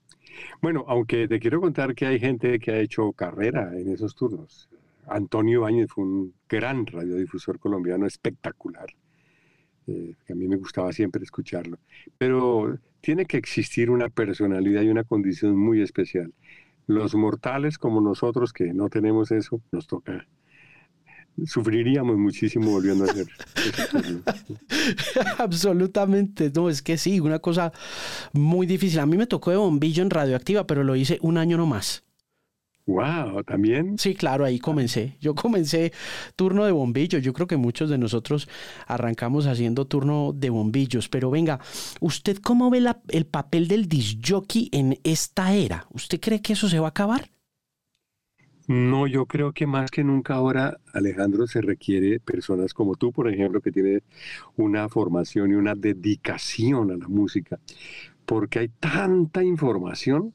Bueno, aunque te quiero contar que hay gente que ha hecho carrera en esos turnos. Antonio Ibáñez fue un gran radiodifusor colombiano espectacular, eh, a mí me gustaba siempre escucharlo. Pero tiene que existir una personalidad y una condición muy especial. Los mortales como nosotros que no tenemos eso, nos toca sufriríamos muchísimo volviendo a hacer. Absolutamente, no, es que sí, una cosa muy difícil. A mí me tocó de bombillo en radioactiva, pero lo hice un año no más. Wow, ¿también? Sí, claro, ahí comencé. Yo comencé turno de bombillo. Yo creo que muchos de nosotros arrancamos haciendo turno de bombillos. Pero venga, ¿usted cómo ve el papel del disjockey en esta era? ¿Usted cree que eso se va a acabar? No, yo creo que más que nunca ahora, Alejandro, se requiere personas como tú, por ejemplo, que tienes una formación y una dedicación a la música, porque hay tanta información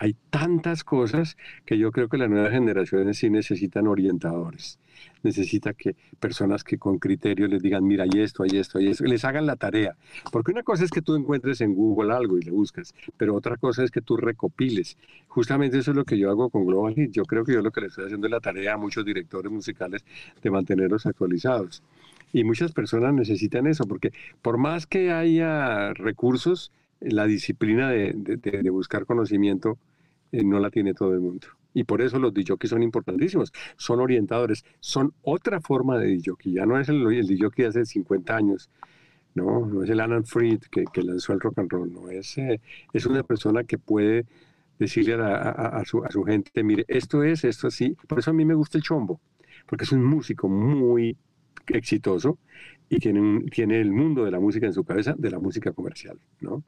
hay tantas cosas que yo creo que las nuevas generaciones sí necesitan orientadores. Necesita que personas que con criterio les digan, mira, hay esto, hay esto, hay esto, les hagan la tarea. Porque una cosa es que tú encuentres en Google algo y le buscas, pero otra cosa es que tú recopiles. Justamente eso es lo que yo hago con Global Hit. Yo creo que yo lo que le estoy haciendo es la tarea a muchos directores musicales de mantenerlos actualizados. Y muchas personas necesitan eso, porque por más que haya recursos, la disciplina de, de buscar conocimiento no la tiene todo el mundo. Y por eso los que son importantísimos. Son orientadores. Son otra forma de DJ. Ya no es el, el DJ de hace 50 años. No, no es el Alan Freed que, que lanzó el rock and roll. No, es, eh, es una persona que puede decirle a, su, a su gente, mire, esto es, esto así. Por eso a mí me gusta el chombo. Porque es un músico muy exitoso y tiene, tiene el mundo de la música en su cabeza, de la música comercial, ¿no?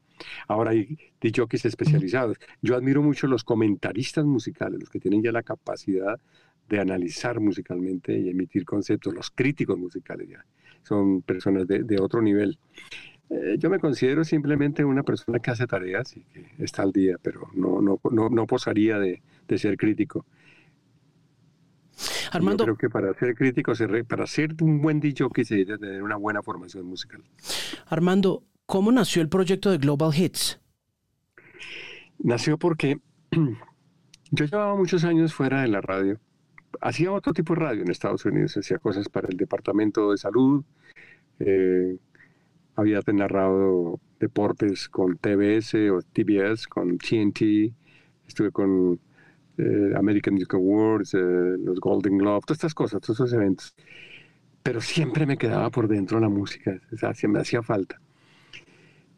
Ahora hay DJs especializados. Yo admiro mucho los comentaristas musicales, los que tienen ya la capacidad de analizar musicalmente y emitir conceptos, los críticos musicales ya. Son personas de, de otro nivel. Eh, yo me considero simplemente una persona que hace tareas y que está al día, pero no, no, no, no posaría de, de ser crítico. Armando. Yo creo que para ser crítico, para ser un buen dicho, que se debe tener una buena formación musical. Armando, ¿cómo nació el proyecto de Global Hits? Nació porque yo llevaba muchos años fuera de la radio. Hacía otro tipo de radio en Estados Unidos, hacía cosas para el Departamento de Salud, eh, había narrado deportes con TBS o TBS, con TNT, estuve con eh, American Music Awards, eh, los Golden Globes, todas estas cosas, todos esos eventos. Pero siempre me quedaba por dentro la música, o sea, me hacía falta.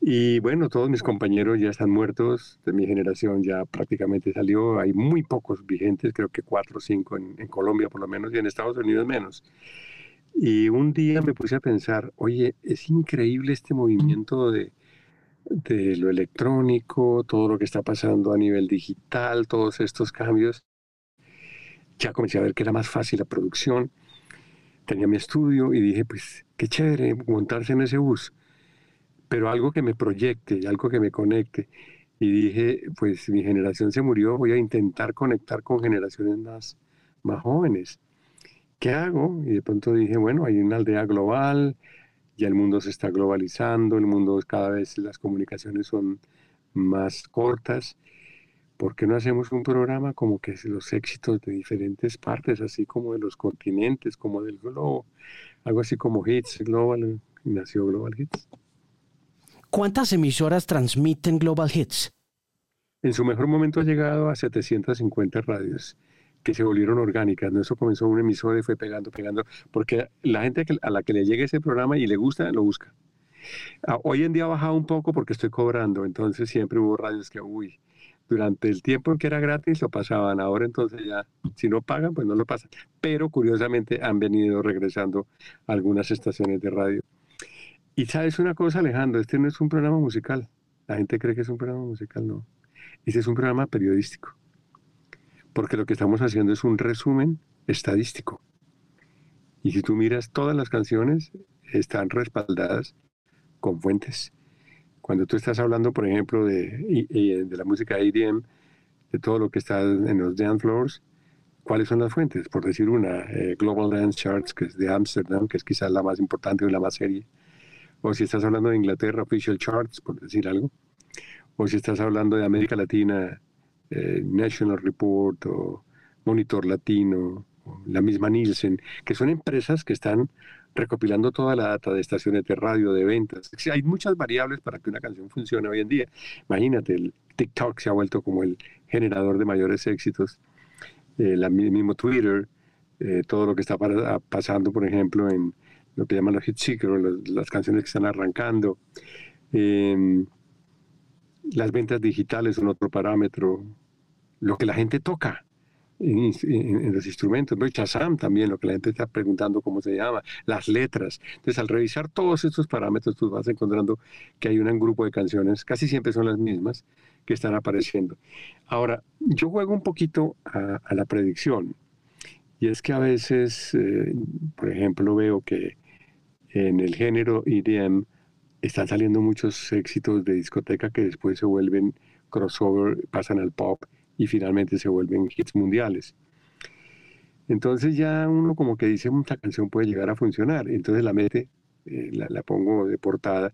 Y bueno, todos mis compañeros ya están muertos, de mi generación ya prácticamente salió, hay muy pocos vigentes, creo que cuatro o cinco en, en Colombia por lo menos y en Estados Unidos menos. Y un día me puse a pensar, oye, es increíble este movimiento de, de lo electrónico, todo lo que está pasando a nivel digital, todos estos cambios. Ya comencé a ver que era más fácil la producción. tenía mi estudio y dije, pues qué chévere montarse en ese bus, pero algo que me proyecte, algo que me conecte. Y dije, pues mi generación se murió, voy a intentar conectar con generaciones más, más jóvenes. ¿Qué hago? Y de pronto dije, bueno, hay una aldea global, ya el mundo se está globalizando, el mundo cada vez las comunicaciones son más cortas. ¿Por qué no hacemos un programa como que los éxitos de diferentes partes, así como de los continentes, como del globo? Algo así como Hits Global, nació Global Hits. ¿Cuántas emisoras transmiten Global Hits? En su mejor momento ha llegado a 750 radios que se volvieron orgánicas. ¿no? Eso comenzó un emisor y fue pegando, pegando, porque la gente a la que le llegue ese programa y le gusta, lo busca. Ah, hoy en día ha bajado un poco porque estoy cobrando, entonces siempre hubo radios que, uy, durante el tiempo en que era gratis lo pasaban, ahora entonces ya, si no pagan, pues no lo pasan. Pero curiosamente han venido regresando algunas estaciones de radio. Y sabes una cosa, Alejandro, este no es un programa musical. La gente cree que es un programa musical, no. Este es un programa periodístico. Porque lo que estamos haciendo es un resumen estadístico. Y si tú miras todas las canciones, están respaldadas con fuentes. Cuando tú estás hablando, por ejemplo, de, de la música EDM, de todo lo que está en los dance floors, ¿cuáles son las fuentes? Por decir una, eh, Global Dance Charts, que es de Amsterdam, que es quizás la más importante y la más seria. O si estás hablando de Inglaterra, Official Charts, por decir algo. O si estás hablando de América Latina, eh, National Report o Monitor Latino, o la misma Nielsen, que son empresas que están recopilando toda la data de estaciones de radio, de ventas. Hay muchas variables para que una canción funcione hoy en día. Imagínate, el TikTok se ha vuelto como el generador de mayores éxitos, el eh, mismo Twitter, eh, todo lo que está pasando, por ejemplo, en lo que llaman los hit seekers, las canciones que están arrancando. Em, las ventas digitales son otro parámetro. Lo que la gente toca en, los instrumentos, ¿no? Chazam también, lo que la gente está preguntando cómo se llama, las letras. Entonces, al revisar todos estos parámetros, tú vas encontrando que hay un grupo de canciones, casi siempre son las mismas, que están apareciendo. Ahora, yo juego un poquito a, la predicción, y es que a veces, eh, por ejemplo, veo que en el género EDM están saliendo muchos éxitos de discoteca que después se vuelven crossover, pasan al pop y finalmente se vuelven hits mundiales. Entonces ya uno como que dice, esta canción puede llegar a funcionar, entonces la mete, eh, la, pongo de portada,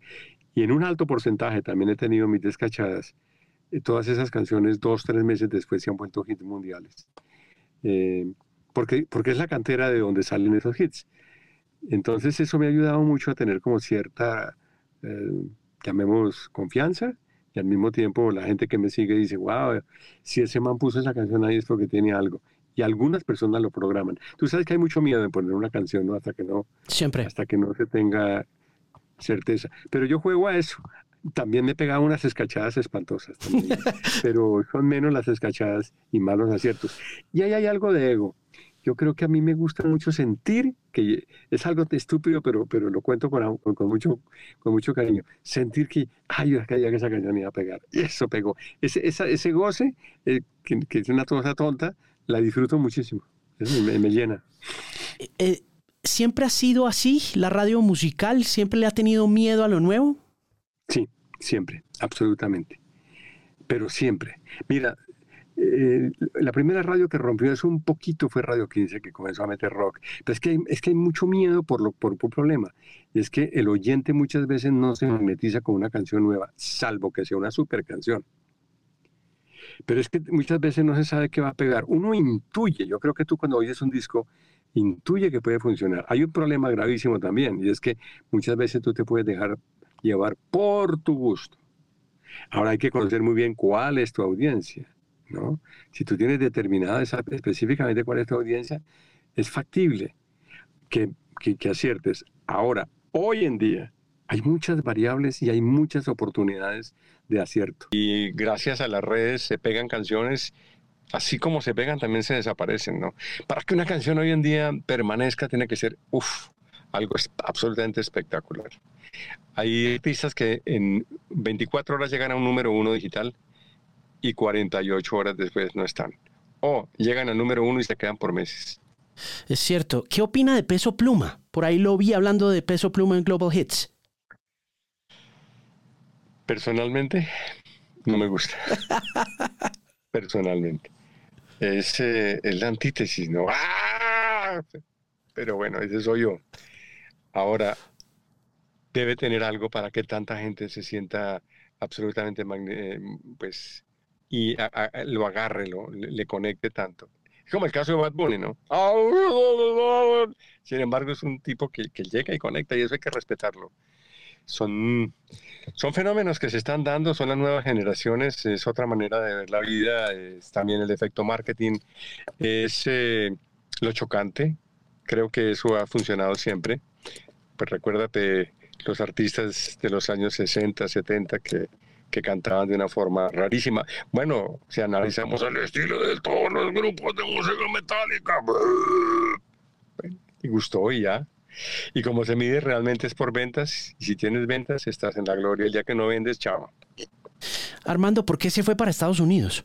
y en un alto porcentaje también he tenido mis descachadas, eh, todas esas canciones dos, tres meses después se han vuelto hits mundiales. Eh, porque, porque es la cantera de donde salen esos hits. Entonces eso me ha ayudado mucho a tener como cierta, llamemos, confianza y al mismo tiempo la gente que me sigue dice, wow, si ese man puso esa canción ahí es porque tiene algo. Y algunas personas lo programan. Tú sabes que hay mucho miedo en poner una canción, ¿no? Hasta que no, Siempre. Hasta que no se tenga certeza. Pero yo juego a eso. También me he pegado unas escachadas espantosas, pero son menos las escachadas y más los aciertos. Y ahí hay algo de ego yo creo que a mí me gusta mucho sentir, que es algo estúpido, pero, pero lo cuento con, con, mucho, con mucho cariño, sentir que, ay, creía que esa canción iba a pegar, y eso pegó. Ese, ese goce, eh, que, es una cosa tonta, la disfruto muchísimo, eso me, me llena. Eh, eh, ¿Siempre ha sido así la radio musical? ¿Siempre le ha tenido miedo a lo nuevo? Sí, siempre, absolutamente. Pero siempre. Mira, eh, la primera radio que rompió eso un poquito fue Radio 15, que comenzó a meter rock. Pero es que hay, es que hay mucho miedo por, lo, por un problema. Y es que el oyente muchas veces no se magnetiza con una canción nueva, salvo que sea una super canción. Pero es que muchas veces no se sabe qué va a pegar. Uno intuye, yo creo que tú cuando oyes un disco, intuye que puede funcionar. Hay un problema gravísimo también, y es que muchas veces tú te puedes dejar llevar por tu gusto. Ahora hay que conocer muy bien cuál es tu audiencia. ¿No? Si tú tienes determinada específicamente cuál es tu audiencia, es factible que, que, aciertes. Ahora, hoy en día, hay muchas variables y hay muchas oportunidades de acierto. Y gracias a las redes se pegan canciones, así como se pegan también se desaparecen, ¿no? Para que una canción hoy en día permanezca tiene que ser, uff, algo absolutamente espectacular. Hay artistas que en 24 horas llegan a un número uno digital y 48 horas después no están. O llegan al número uno y se quedan por meses. Es cierto. ¿Qué opina de Peso Pluma? Por ahí lo vi hablando de Peso Pluma en Global Hits. Personalmente, no me gusta. Personalmente. Es, eh, la antítesis, ¿no? ¡Ah! Pero bueno, ese soy yo. Ahora, debe tener algo para que tanta gente se sienta absolutamente, eh, pues, y lo agarre, lo, le, conecte tanto. Es como el caso de Bad Bunny, ¿no? Sin embargo, es un tipo que, que llega y conecta y eso hay que respetarlo. Son, son fenómenos que se están dando, son las nuevas generaciones, es otra manera de ver la vida, es también el efecto marketing, es eh, lo chocante, creo que eso ha funcionado siempre. Pues recuérdate los artistas de los años 60, 70 que, que cantaban de una forma rarísima. Bueno, si analizamos el estilo de todos los grupos de música metálica, y gustó y ya. Y como se mide realmente es por ventas, y si tienes ventas estás en la gloria, el día que no vendes, chao. Armando, ¿por qué se fue para Estados Unidos?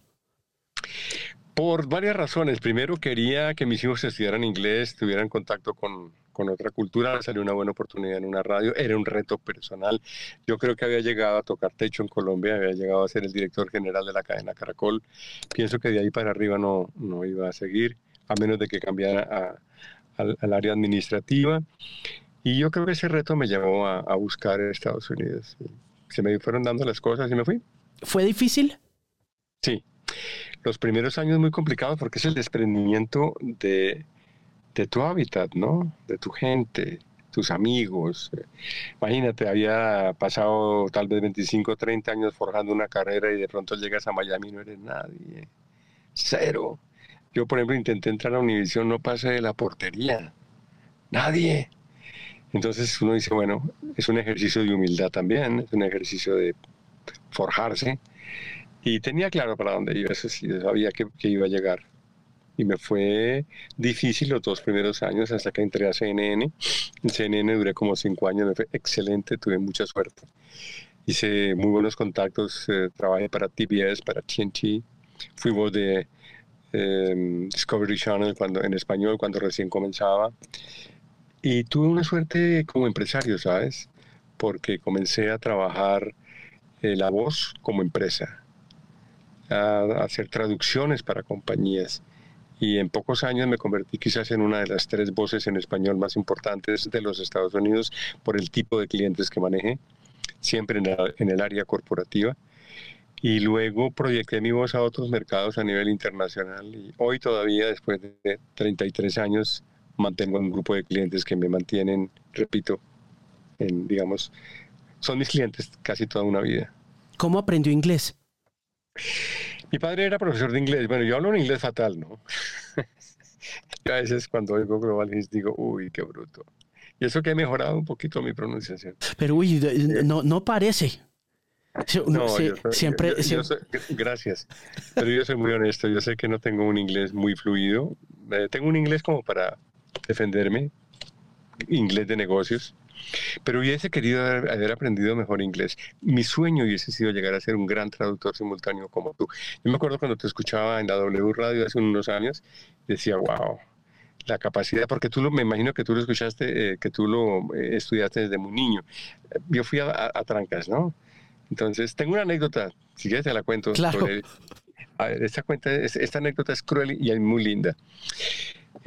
Por varias razones. Primero, quería que mis hijos estudiaran inglés, tuvieran contacto con, con otra cultura, salió una buena oportunidad en una radio, era un reto personal. Yo creo que había llegado a tocar techo en Colombia, había llegado a ser el director general de la cadena Caracol. Pienso que de ahí para arriba no, no iba a seguir, a menos de que cambiara al, área administrativa. Y yo creo que ese reto me llevó a, a buscar Estados Unidos. Se me fueron dando las cosas y me fui. ¿Fue difícil? Sí. Los primeros años muy complicados porque es el desprendimiento de de tu hábitat, ¿no? De tu gente, tus amigos. Imagínate, había pasado tal vez 25, 30 años forjando una carrera y de pronto llegas a Miami y no eres nadie. Cero. Yo, por ejemplo, intenté entrar a la Univision, no pasé de la portería. Nadie. Entonces uno dice, bueno, es un ejercicio de humildad también, es un ejercicio de forjarse. Y tenía claro para dónde iba, eso sí, sabía que iba a llegar y me fue difícil los dos primeros años hasta que entré a CNN. En CNN duré como cinco años, me fue excelente, tuve mucha suerte. Hice muy buenos contactos, eh, trabajé para TBS, para TNT, fui voz de em, Discovery Channel cuando, en español cuando recién comenzaba. Y tuve una suerte como empresario, ¿sabes? Porque comencé a trabajar eh, la voz como empresa, a hacer traducciones para compañías y en pocos años me convertí quizás en una de las tres voces en español más importantes de los Estados Unidos por el tipo de clientes que manejé, siempre en, el área corporativa. Y luego proyecté mi voz a otros mercados a nivel internacional y hoy todavía, después de 33 años, mantengo un grupo de clientes que me mantienen, repito, en, digamos, son mis clientes casi toda una vida. ¿Cómo aprendió inglés? Mi padre era profesor de inglés. Bueno, yo hablo en inglés fatal, ¿no? a veces cuando oigo Global digo, uy, qué bruto. Y eso que he mejorado un poquito mi pronunciación. Pero uy, no, no parece. No, siempre, gracias. Pero yo soy muy honesto. Yo sé que no tengo un inglés muy fluido. Eh, tengo un inglés como para defenderme, inglés de negocios. Pero hubiese querido haber, aprendido mejor inglés. Mi sueño hubiese sido llegar a ser un gran traductor simultáneo como tú. Yo me acuerdo cuando te escuchaba en la W Radio hace unos años, decía, wow, la capacidad, porque tú lo, me imagino que tú lo escuchaste, eh, que tú lo eh, estudiaste desde muy niño. Yo fui a, Trancas, ¿no? Entonces, tengo una anécdota, si quieres te la cuento. Claro. esta, cuenta, esta anécdota es cruel y muy linda.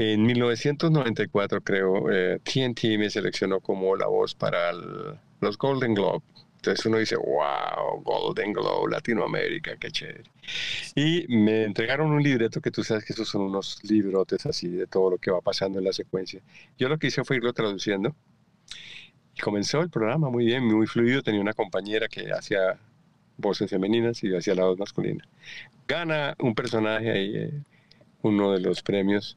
En 1994, creo, TNT eh, me seleccionó como la voz para los Golden Globe. Entonces uno dice, wow, Golden Globe, Latinoamérica, qué chévere. Y me entregaron un libreto que tú sabes que esos son unos librotes así de todo lo que va pasando en la secuencia. Yo lo que hice fue irlo traduciendo. Y comenzó el programa muy bien, muy fluido. Tenía una compañera que hacía voces femeninas y yo hacía la voz masculina. Gana un personaje ahí, eh, uno de los premios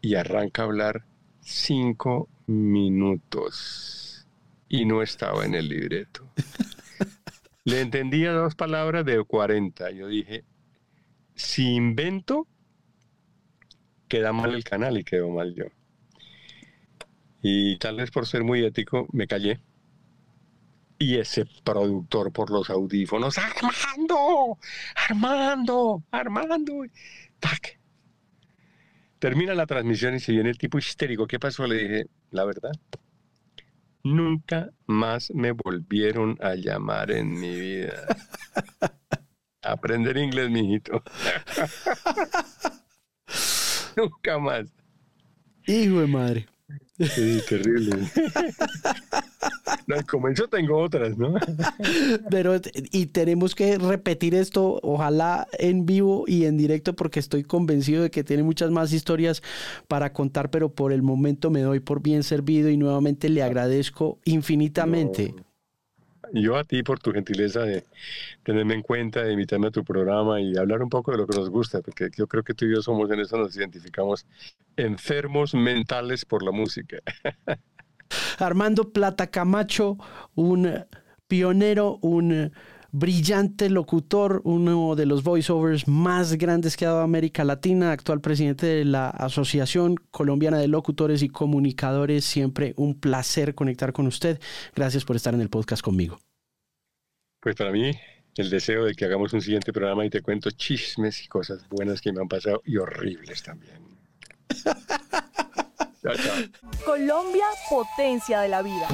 y arranca a hablar cinco minutos y no estaba en el libreto. Le entendía dos palabras de 40. Yo dije, si invento, queda mal el canal y quedó mal yo. Y tal vez por ser muy ético, me callé. Y ese productor por los audífonos, Armando, Armando, Armando. ¡Tac! Termina la transmisión y se viene el tipo histérico. ¿Qué pasó? Le dije, la verdad. Nunca más me volvieron a llamar en mi vida. Aprender inglés, mijito. Nunca más. Hijo de madre. Sí, terrible. No, como tengo otras, ¿no? Pero, y tenemos que repetir esto, ojalá en vivo y en directo, porque estoy convencido de que tiene muchas más historias para contar, pero por el momento me doy por bien servido y nuevamente le agradezco infinitamente yo a ti por tu gentileza de tenerme en cuenta, de invitarme a tu programa y hablar un poco de lo que nos gusta, porque yo creo que tú y yo somos en eso, nos identificamos enfermos mentales por la música. Armando Plata Camacho, un pionero, un brillante locutor, uno de los voiceovers más grandes que ha dado América Latina, actual presidente de la Asociación Colombiana de Locutores y Comunicadores. Siempre un placer conectar con usted. Gracias por estar en el podcast conmigo. Pues para mí, el deseo de que hagamos un siguiente programa y te cuento chismes y cosas buenas que me han pasado y horribles también. Colombia, potencia de la vida.